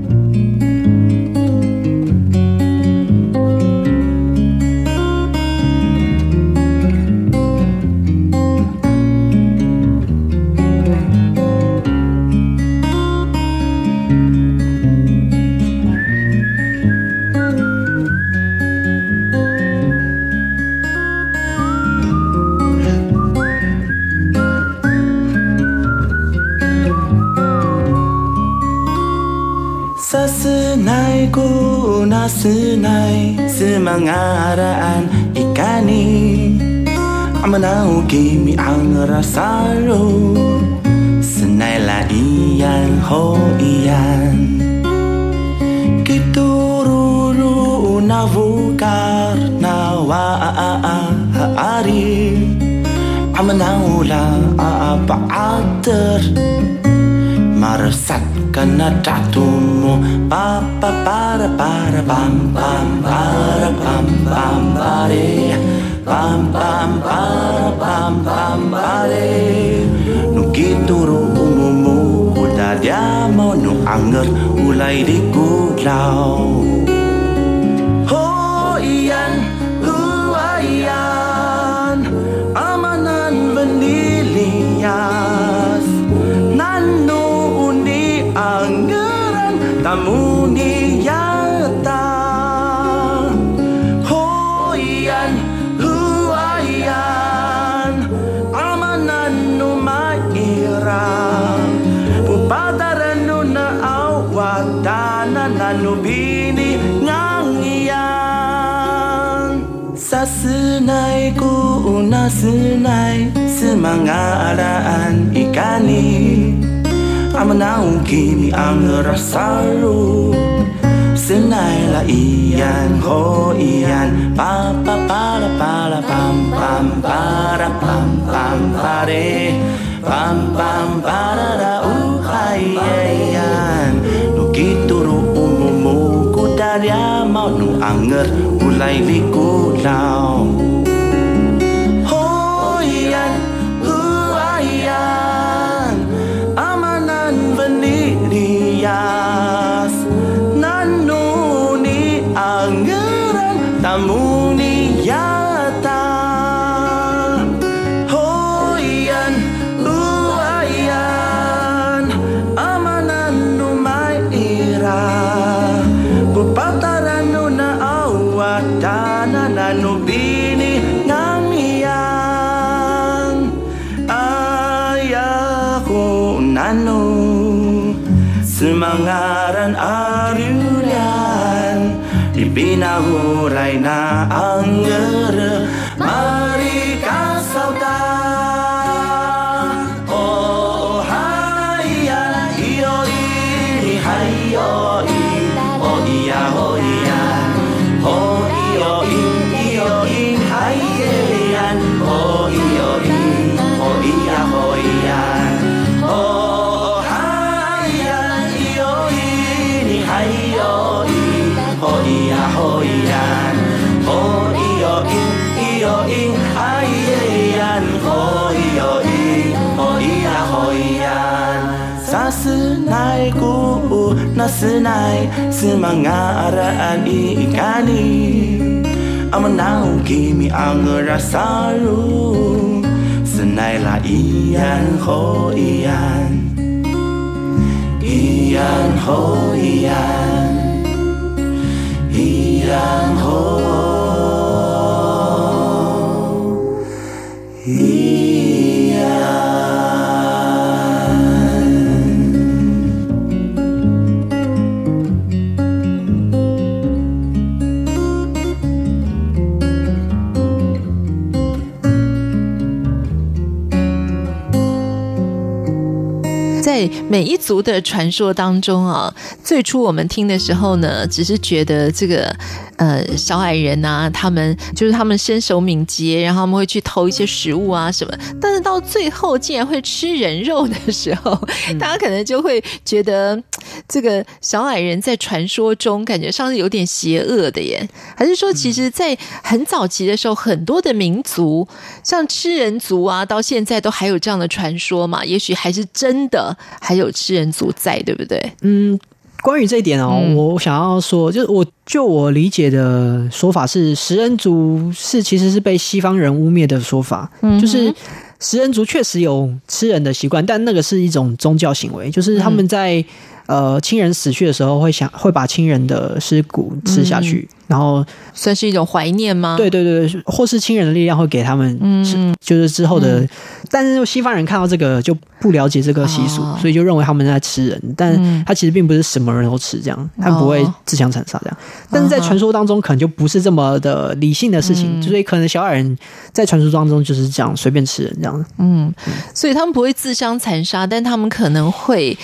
senai semangaraan ikani. Amanau kimi ang rasaro senai la hoian hoian Kitururu unavukar na wa a a a a ari Amnaula a a ba'ater Marsat kana tatumu para para pam pam para pam pam pare. Pam pam para pam pam pare. No diamano anget ulai di kulau ho ian uayan amanan vendilias nanu undi angeran tamu senai semangaraan ikani. Amanau kini ang rasaru Senai la iyan ho iyan Pa pa para para pam pam para pam pam pare Pam pam para ra uhai iyan Nukituru umumu kudarya mau nu anger ulai likulau sinay sa mga araan iikani Amanang kimi ang saru Sanay la ian ho iyan Iyan ho iyan Iyan ho 每一族的传说当中啊，最初我们听的时候呢，只是觉得这个呃小矮人啊，他们就是他们身手敏捷，然后他们会去偷一些食物啊什么。但是到最后竟然会吃人肉的时候，大家可能就会觉得这个小矮人在传说中感觉上是有点邪恶的耶？还是说，其实，在很早期的时候，很多的民族像吃人族啊，到现在都还有这样的传说嘛？也许还是真的。还有吃人族在，对不对？嗯，关于这一点哦，嗯、我想要说，就是我就我理解的说法是，食人族是其实是被西方人污蔑的说法，嗯、就是食人族确实有吃人的习惯，但那个是一种宗教行为，就是他们在、嗯、呃亲人死去的时候会想会把亲人的尸骨吃下去。嗯然后算是一种怀念吗？对对对，或是亲人的力量会给他们，嗯，就是之后的。嗯、但是西方人看到这个就不了解这个习俗，哦、所以就认为他们在吃人，但他其实并不是什么人都吃这样，他不会自相残杀这样。但是在传说当中，可能就不是这么的理性的事情，嗯、所以可能小矮人在传说当中就是这样随便吃人这样。嗯，所以他们不会自相残杀，但他们可能会。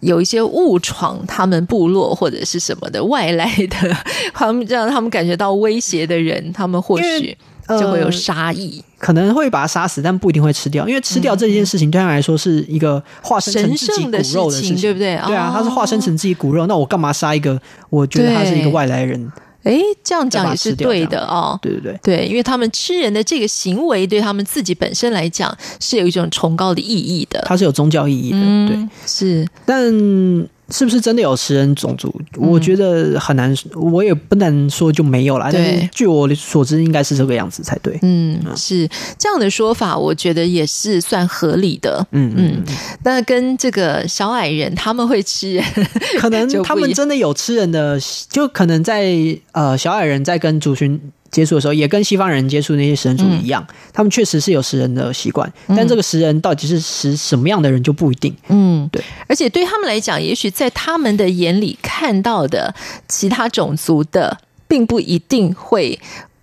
有一些误闯他们部落或者是什么的外来的，*laughs* 他们让他们感觉到威胁的人，他们或许就会有杀意，呃，可能会把他杀死，但不一定会吃掉，因为吃掉这件事情对他来说是一个化身成自己骨肉的事情，对不对？对啊，他是化身成自己骨肉，那我干嘛杀一个？我觉得他是一个外来人。哎，这样讲也是对的哦。对对对，对，因为他们吃人的这个行为，对他们自己本身来讲是有一种崇高的意义的，它是有宗教意义的。嗯、对，是，但。是不是真的有食人种族？我觉得很难，我也不能说就没有啦。但是据我所知，应该是这个样子才对。嗯，是这样的说法，我觉得也是算合理的。嗯嗯，那跟这个小矮人他们会吃人，*laughs* 可能他们真的有吃人的，就可能在呃小矮人在跟族群。接触的时候，也跟西方人接触那些食人族一样，嗯、他们确实是有食人的习惯，嗯、但这个食人到底是食什么样的人就不一定。嗯，对。而且对他们来讲，也许在他们的眼里看到的其他种族的，并不一定会。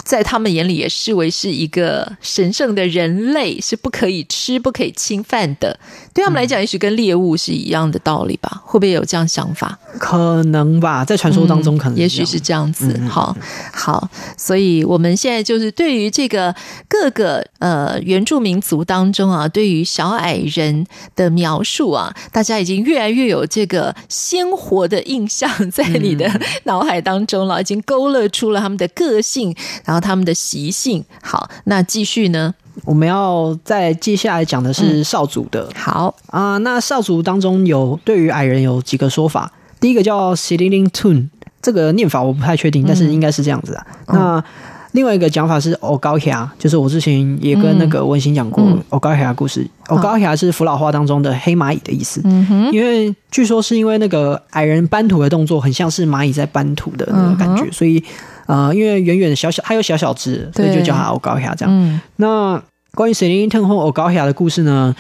在他们眼里也视为是一个神圣的人类，是不可以吃、不可以侵犯的。对他们来讲，也许跟猎物是一样的道理吧？会不会有这样想法？可能吧，在传说当中，可能、嗯、也许是这样子。嗯、好，好，所以我们现在就是对于这个各个呃原住民族当中啊，对于小矮人的描述啊，大家已经越来越有这个鲜活的印象在你的脑海当中了，嗯、已经勾勒出了他们的个性，然后。他们的习性好，那继续呢？我们要再接下来讲的是少族的。嗯、好啊、呃，那少族当中有对于矮人有几个说法。第一个叫 Sililin Tun，这个念法我不太确定，但是应该是这样子啊。嗯、那另外一个讲法是 Ogauhia，就是我之前也跟那个文心讲过 Ogauhia 故事。Ogauhia 是福老话当中的黑蚂蚁的意思。嗯哼，因为据说是因为那个矮人搬土的动作很像是蚂蚁在搬土的那个感觉，嗯、所以。呃，因为远远的小小，它有小小只，所以就叫它欧高霞这样。嗯、那关于塞林特或欧高霞的故事呢？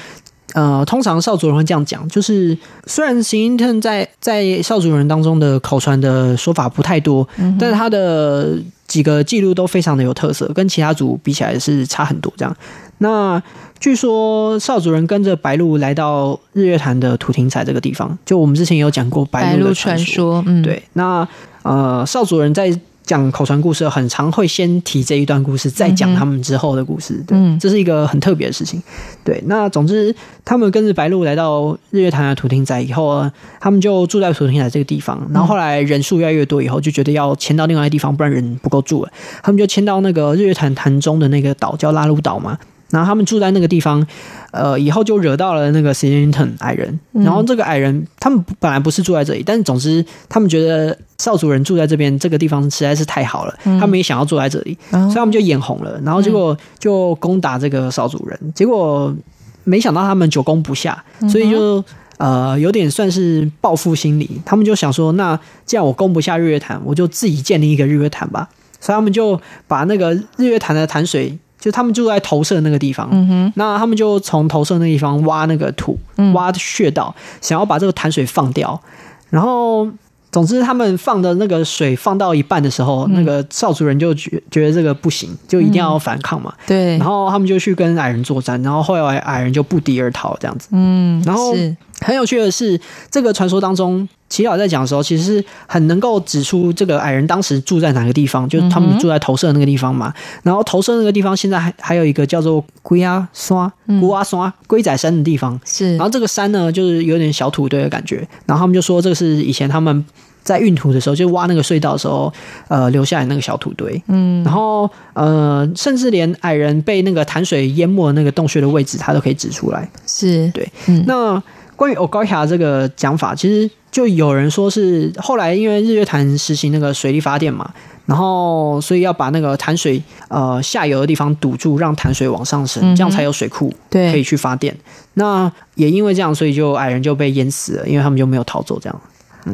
呃，通常少主人会这样讲，就是虽然塞林特在在少主人当中的口传的说法不太多，嗯、但是他的几个记录都非常的有特色，跟其他组比起来是差很多。这样，那据说少主人跟着白鹿来到日月潭的土亭彩这个地方，就我们之前有讲过白鹿的传说。传说嗯、对，那呃，少主人在。讲口传故事很常会先提这一段故事，再讲他们之后的故事。对，这是一个很特别的事情。对，那总之他们跟着白鹿来到日月潭的土厅仔以后啊，他们就住在土厅仔这个地方。然后后来人数越来越多以后，就觉得要迁到另外一个地方，不然人不够住了。他们就迁到那个日月潭潭中的那个岛，叫拉鲁岛嘛。然后他们住在那个地方，呃，以后就惹到了那个 Selenton 矮人。然后这个矮人，他们本来不是住在这里，但是总之他们觉得少主人住在这边这个地方实在是太好了，他们也想要住在这里，所以他们就眼红了，然后结果就攻打这个少主人，结果没想到他们久攻不下，所以就呃有点算是报复心理，他们就想说，那既然我攻不下日月潭，我就自己建立一个日月潭吧，所以他们就把那个日月潭的潭水。就他们住在投射那个地方，嗯哼，那他们就从投射那个地方挖那个土，挖穴道，嗯、想要把这个潭水放掉。然后，总之他们放的那个水放到一半的时候，嗯、那个少主人就觉觉得这个不行，就一定要反抗嘛。嗯、对，然后他们就去跟矮人作战，然后后来矮人就不敌而逃，这样子。嗯，然后很有趣的是，这个传说当中。齐老在讲的时候，其实是很能够指出这个矮人当时住在哪个地方，就是他们住在投射那个地方嘛。然后投射那个地方现在还还有一个叫做龟阿刷、龟阿刷、龟仔山的地方。是，然后这个山呢，就是有点小土堆的感觉。然后他们就说，这个是以前他们在运土的时候，就挖那个隧道的时候，呃，留下来那个小土堆。嗯，然后呃，甚至连矮人被那个潭水淹没的那个洞穴的位置，他都可以指出来。是对。嗯那关于欧高峡这个讲法，其实。就有人说是后来因为日月潭实行那个水力发电嘛，然后所以要把那个潭水呃下游的地方堵住，让潭水往上升，这样才有水库可以去发电。那也因为这样，所以就矮人就被淹死了，因为他们就没有逃走这样。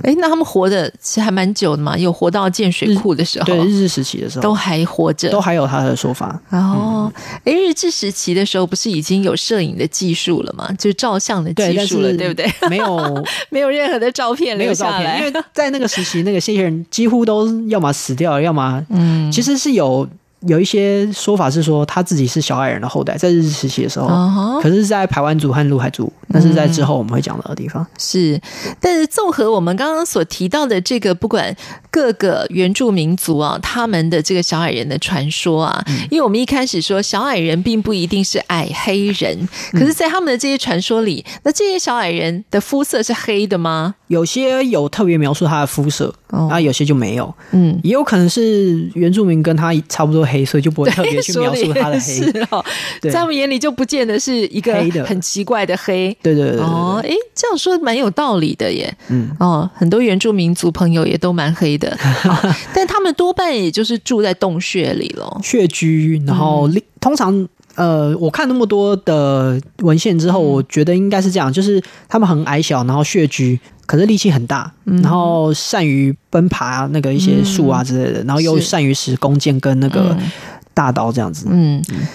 哎，那他们活的其实还蛮久的嘛，有活到建水库的时候，对日治时期的时候都还活着，都还有他的说法。哦，哎，日治时期的时候不是已经有摄影的技术了吗？就照相的技术了，对不对？没有，*laughs* 没有任何的照片留下来，因为在那个时期，那个这些人几乎都要么死掉了，要么嗯，其实是有。有一些说法是说他自己是小矮人的后代，在日治时期的时候，uh huh. 可是，在排湾族和陆海族，那是在之后我们会讲到的地方。是，但是综合我们刚刚所提到的这个，不管各个原住民族啊，他们的这个小矮人的传说啊，嗯、因为我们一开始说小矮人并不一定是矮黑人，可是，在他们的这些传说里，那这些小矮人的肤色是黑的吗？有些有特别描述他的肤色，那、哦、有些就没有。嗯，也有可能是原住民跟他差不多黑，所以就不会特别去描述他的黑。是哦，在我们眼里就不见得是一个很奇怪的黑。对对对，哦，哎，这样说蛮有道理的耶。嗯，哦，很多原住民族朋友也都蛮黑的，*laughs* 但他们多半也就是住在洞穴里咯，穴居，然后、嗯、通常。呃，我看那么多的文献之后，我觉得应该是这样，就是他们很矮小，然后血居，可是力气很大，然后善于奔爬那个一些树啊之类的，然后又善于使弓箭跟那个大刀这样子。嗯。嗯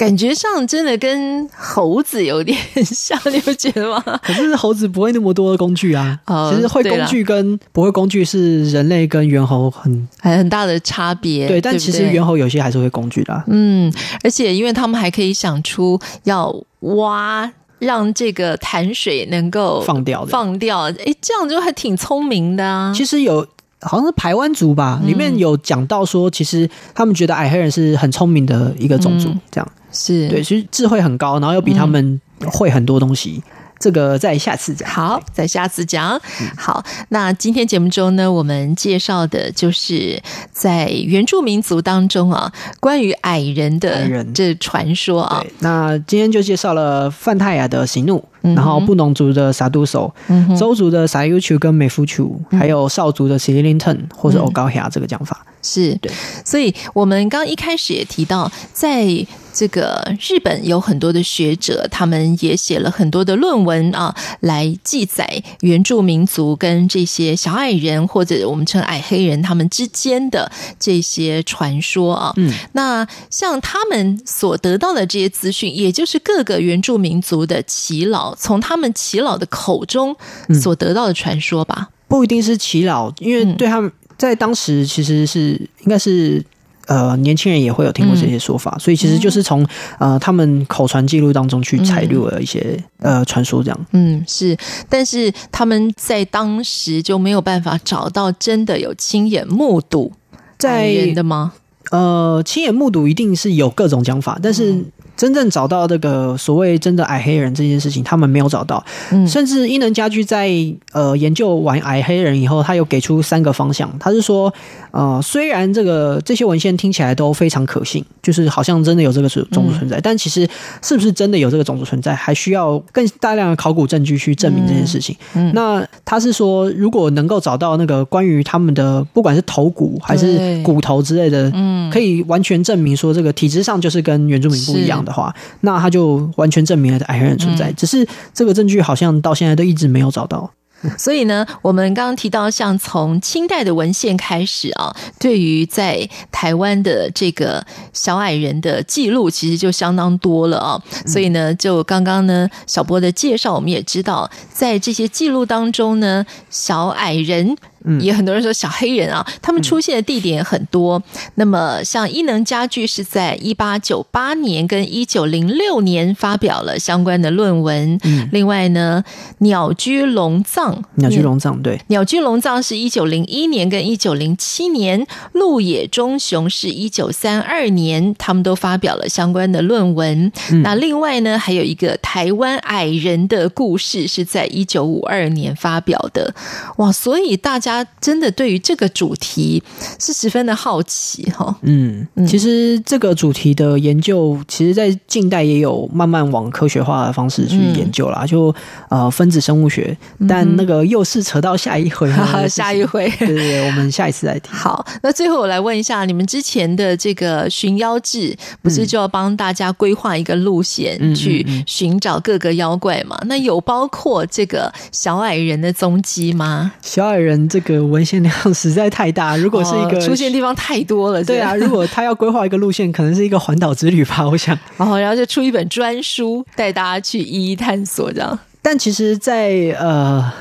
感觉上真的跟猴子有点像，你不觉得吗？可是猴子不会那么多的工具啊。哦、其实会工具跟不会工具是人类跟猿猴很还很大的差别。对，但其实猿猴有些还是会工具的、啊。嗯，而且因为他们还可以想出要挖，让这个潭水能够放掉，放掉。哎，这样就还挺聪明的啊。其实有。好像是排湾族吧，里面有讲到说，其实他们觉得矮黑人是很聪明的一个种族，这样、嗯、是。对，其实智慧很高，然后又比他们会很多东西。嗯这个在下次讲，好，在下次讲。好，那今天节目中呢，我们介绍的就是在原住民族当中啊，关于矮人的这传说啊。那今天就介绍了泛泰雅的喜怒，然后布农族的萨杜索，嗯、哼邹族的萨尤丘跟美夫丘，嗯、还有少族的西里林腾或者欧高霞这个讲法。是对，所以我们刚一开始也提到，在这个日本有很多的学者，他们也写了很多的论文啊，来记载原住民族跟这些小矮人或者我们称矮黑人他们之间的这些传说啊。嗯，那像他们所得到的这些资讯，也就是各个原住民族的耆老从他们耆老的口中所得到的传说吧？嗯，不一定是耆老，因为对他们。在当时，其实是应该是呃，年轻人也会有听过这些说法，嗯、所以其实就是从呃他们口传记录当中去采录了一些、嗯、呃传说，这样。嗯，是，但是他们在当时就没有办法找到真的有亲眼目睹在人的吗？呃，亲眼目睹一定是有各种讲法，但是真正找到这个所谓真的矮黑人这件事情，他们没有找到。嗯，甚至伊能家居在呃研究完矮黑人以后，他有给出三个方向。他是说，呃，虽然这个这些文献听起来都非常可信，就是好像真的有这个种族存在，嗯、但其实是不是真的有这个种族存在，还需要更大量的考古证据去证明这件事情。嗯，那他是说，如果能够找到那个关于他们的不管是头骨还是骨头之类的，嗯，可以完全证明说这个体质上就是跟原住民不一样的话，那他就完全证明了矮黑人存在。只是这个证据好像到现在都一直没有找到。*laughs* 所以呢，我们刚刚提到，像从清代的文献开始啊，对于在台湾的这个小矮人的记录，其实就相当多了啊。所以呢，就刚刚呢，小波的介绍，我们也知道，在这些记录当中呢，小矮人。也很多人说小黑人啊，他们出现的地点很多。嗯、那么像伊能家具是在一八九八年跟一九零六年发表了相关的论文。嗯、另外呢，鸟居龙藏，鸟居龙藏对，鸟居龙藏是一九零一年跟一九零七年，鹿野忠雄是一九三二年，他们都发表了相关的论文。嗯、那另外呢，还有一个台湾矮人的故事是在一九五二年发表的。哇，所以大家。他真的对于这个主题是十分的好奇哈。嗯，其实这个主题的研究，其实在近代也有慢慢往科学化的方式去研究啦。嗯、就呃分子生物学，但那个又是扯到下一回，嗯、*laughs* 下一回，*laughs* 对对对，我们下一次再听。好，那最后我来问一下，你们之前的这个寻妖志，不是就要帮大家规划一个路线，嗯、去寻找各个妖怪吗？那有包括这个小矮人的踪迹吗？小矮人这。这个文献量实在太大，如果是一个、哦、出现地方太多了，对啊，*laughs* 如果他要规划一个路线，可能是一个环岛之旅吧，我想。哦，然后就出一本专书，带大家去一一探索这样。但其实在，在呃，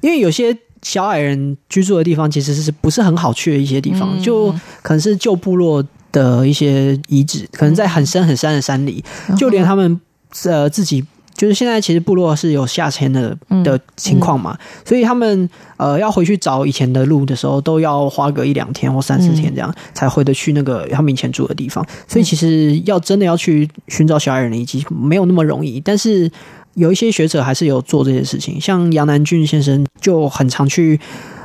因为有些小矮人居住的地方，其实是不是很好去的一些地方，嗯、就可能是旧部落的一些遗址，可能在很深很深的山里，嗯、就连他们呃自己。就是现在，其实部落是有下迁的的情况嘛，嗯嗯、所以他们呃要回去找以前的路的时候，都要花个一两天或三四天这样，才回得去那个他们以前住的地方。所以其实要真的要去寻找小矮人的遗迹，没有那么容易。但是有一些学者还是有做这些事情，像杨南俊先生就很常去。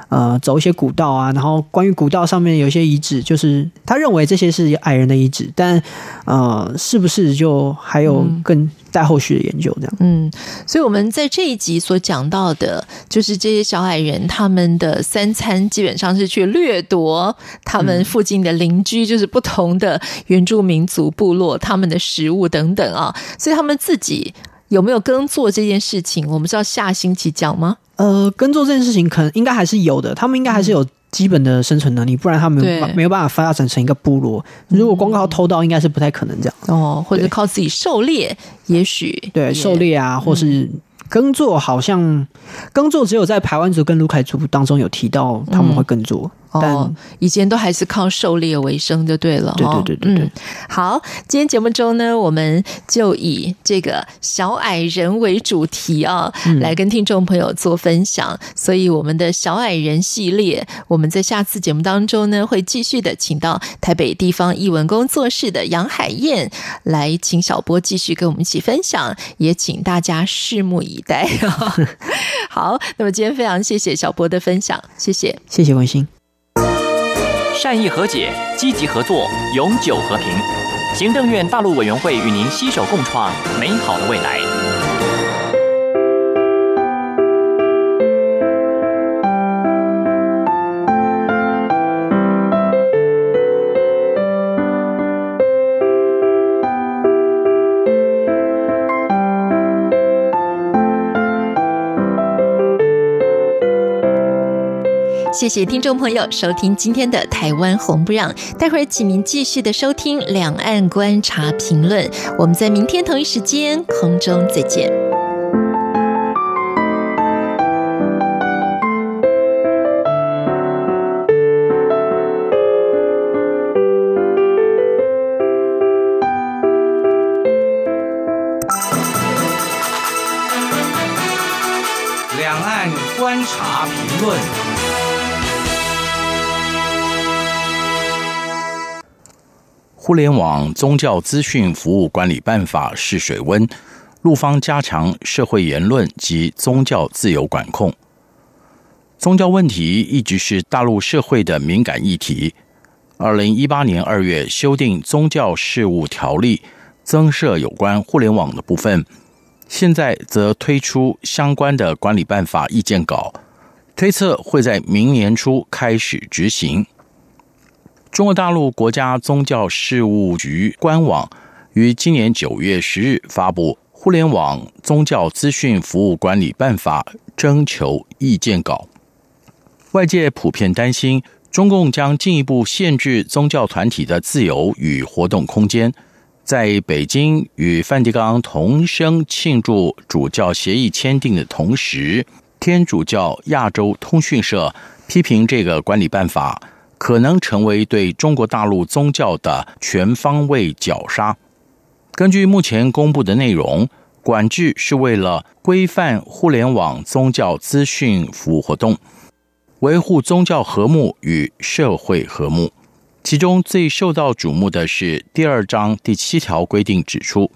呃，走一些古道啊，然后关于古道上面有一些遗址，就是他认为这些是矮人的遗址，但呃，是不是就还有更待后续的研究这样？嗯，所以我们在这一集所讲到的，就是这些小矮人他们的三餐基本上是去掠夺他们附近的邻居，就是不同的原住民族部落他们的食物等等啊，所以他们自己有没有耕作这件事情，我们是要下星期讲吗？呃，耕作这件事情可能应该还是有的，他们应该还是有基本的生存能力，不然他们没有没有办法发展成一个部落。如果光靠偷盗，应该是不太可能这样。哦，或者靠自己狩猎，也许对狩猎啊，或是耕作，好像耕作只有在排湾族跟卢凯族当中有提到他们会耕作。哦，以前都还是靠狩猎为生就对了。对对对对对。嗯，好，今天节目中呢，我们就以这个小矮人为主题啊，来跟听众朋友做分享。所以我们的小矮人系列，我们在下次节目当中呢，会继续的请到台北地方译文工作室的杨海燕来，请小波继续跟我们一起分享，也请大家拭目以待。*laughs* 好，那么今天非常谢谢小波的分享，谢谢，谢谢文心。善意和解，积极合作，永久和平。行政院大陆委员会与您携手共创美好的未来。谢谢听众朋友收听今天的台湾红不让，待会儿请您继续的收听两岸观察评论，我们在明天同一时间空中再见。互联网宗教资讯服务管理办法试水温，陆方加强社会言论及宗教自由管控。宗教问题一直是大陆社会的敏感议题。二零一八年二月修订宗教事务条例，增设有关互联网的部分。现在则推出相关的管理办法意见稿，推测会在明年初开始执行。中国大陆国家宗教事务局官网于今年九月十日发布《互联网宗教资讯服务管理办法》征求意见稿。外界普遍担心，中共将进一步限制宗教团体的自由与活动空间。在北京与梵蒂冈同声庆祝主教协议签订的同时，天主教亚洲通讯社批评这个管理办法可能成为对中国大陆宗教的全方位绞杀。根据目前公布的内容，管制是为了规范互联网宗教资讯服务活动，维护宗教和睦与社会和睦。其中最受到瞩目的是第二章第七条规定指出，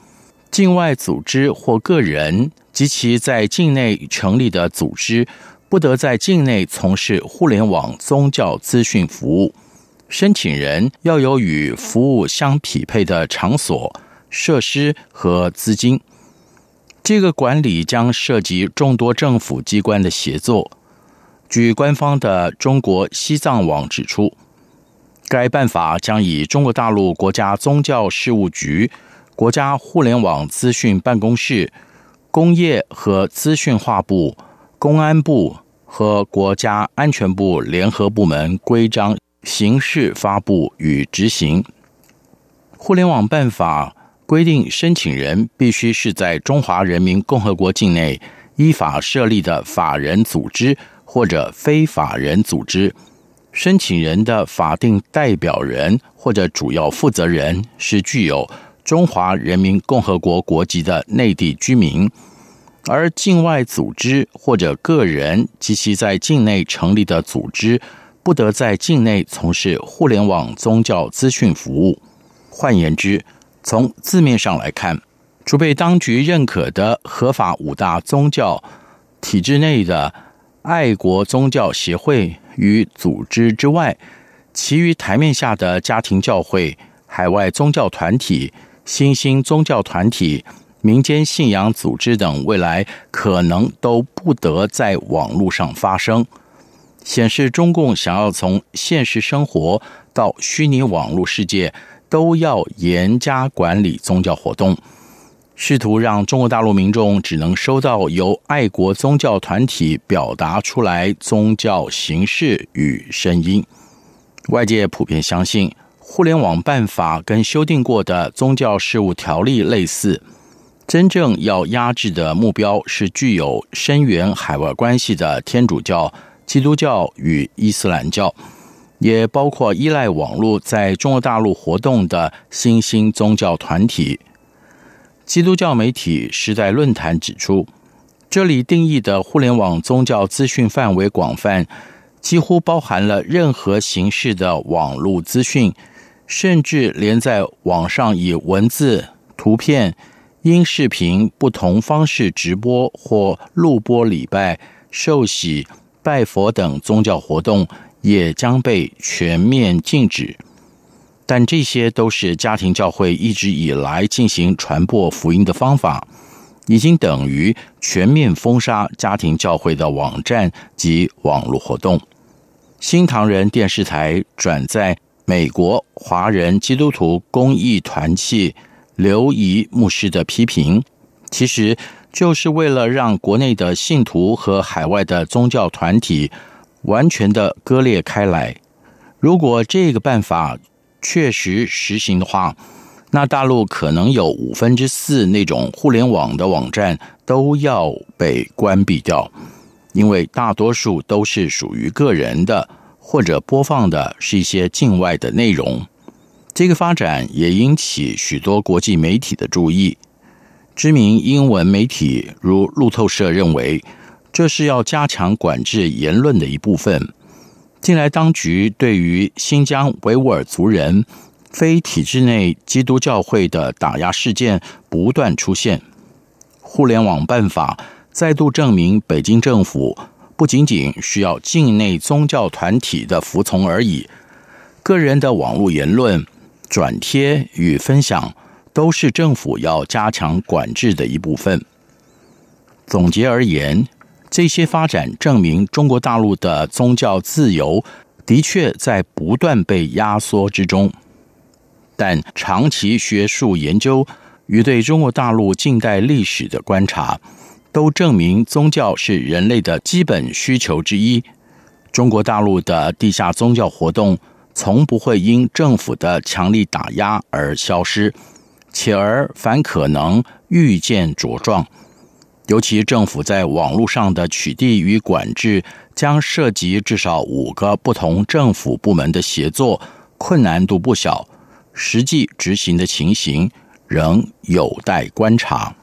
境外组织或个人及其在境内成立的组织，不得在境内从事互联网宗教资讯服务。申请人要有与服务相匹配的场所、设施和资金。这个管理将涉及众多政府机关的协作。据官方的中国西藏网指出。该办法将以中国大陆国家宗教事务局、国家互联网资讯办公室、工业和资讯化部、公安部和国家安全部联合部门规章形式发布与执行。互联网办法规定，申请人必须是在中华人民共和国境内依法设立的法人组织或者非法人组织。申请人的法定代表人或者主要负责人是具有中华人民共和国国籍的内地居民，而境外组织或者个人及其在境内成立的组织，不得在境内从事互联网宗教资讯服务。换言之，从字面上来看，除被当局认可的合法五大宗教体制内的爱国宗教协会。与组织之外，其余台面下的家庭教会、海外宗教团体、新兴宗教团体、民间信仰组织等，未来可能都不得在网络上发声，显示中共想要从现实生活到虚拟网络世界都要严加管理宗教活动。试图让中国大陆民众只能收到由爱国宗教团体表达出来宗教形式与声音。外界普遍相信，互联网办法跟修订过的宗教事务条例类似，真正要压制的目标是具有深远海外关系的天主教、基督教与伊斯兰教，也包括依赖网络在中国大陆活动的新兴宗教团体。基督教媒体时代论坛指出，这里定义的互联网宗教资讯范围广泛，几乎包含了任何形式的网络资讯，甚至连在网上以文字、图片、因视频不同方式直播或录播礼拜、受洗、拜佛等宗教活动，也将被全面禁止。但这些都是家庭教会一直以来进行传播福音的方法，已经等于全面封杀家庭教会的网站及网络活动。新唐人电视台转载美国华人基督徒公益团契刘仪牧师的批评，其实就是为了让国内的信徒和海外的宗教团体完全的割裂开来。如果这个办法，确实实行的话，那大陆可能有五分之四那种互联网的网站都要被关闭掉，因为大多数都是属于个人的，或者播放的是一些境外的内容。这个发展也引起许多国际媒体的注意。知名英文媒体如路透社认为，这是要加强管制言论的一部分。近来，当局对于新疆维吾尔族人非体制内基督教会的打压事件不断出现。互联网办法再度证明，北京政府不仅仅需要境内宗教团体的服从而已，个人的网络言论、转贴与分享都是政府要加强管制的一部分。总结而言，这些发展证明中国大陆的宗教自由的确在不断被压缩之中。但长期学术研究与对中国大陆近代历史的观察，都证明宗教是人类的基本需求之一。中国大陆的地下宗教活动从不会因政府的强力打压而消失，且而反可能愈见茁壮。尤其政府在网络上的取缔与管制，将涉及至少五个不同政府部门的协作，困难度不小。实际执行的情形仍有待观察。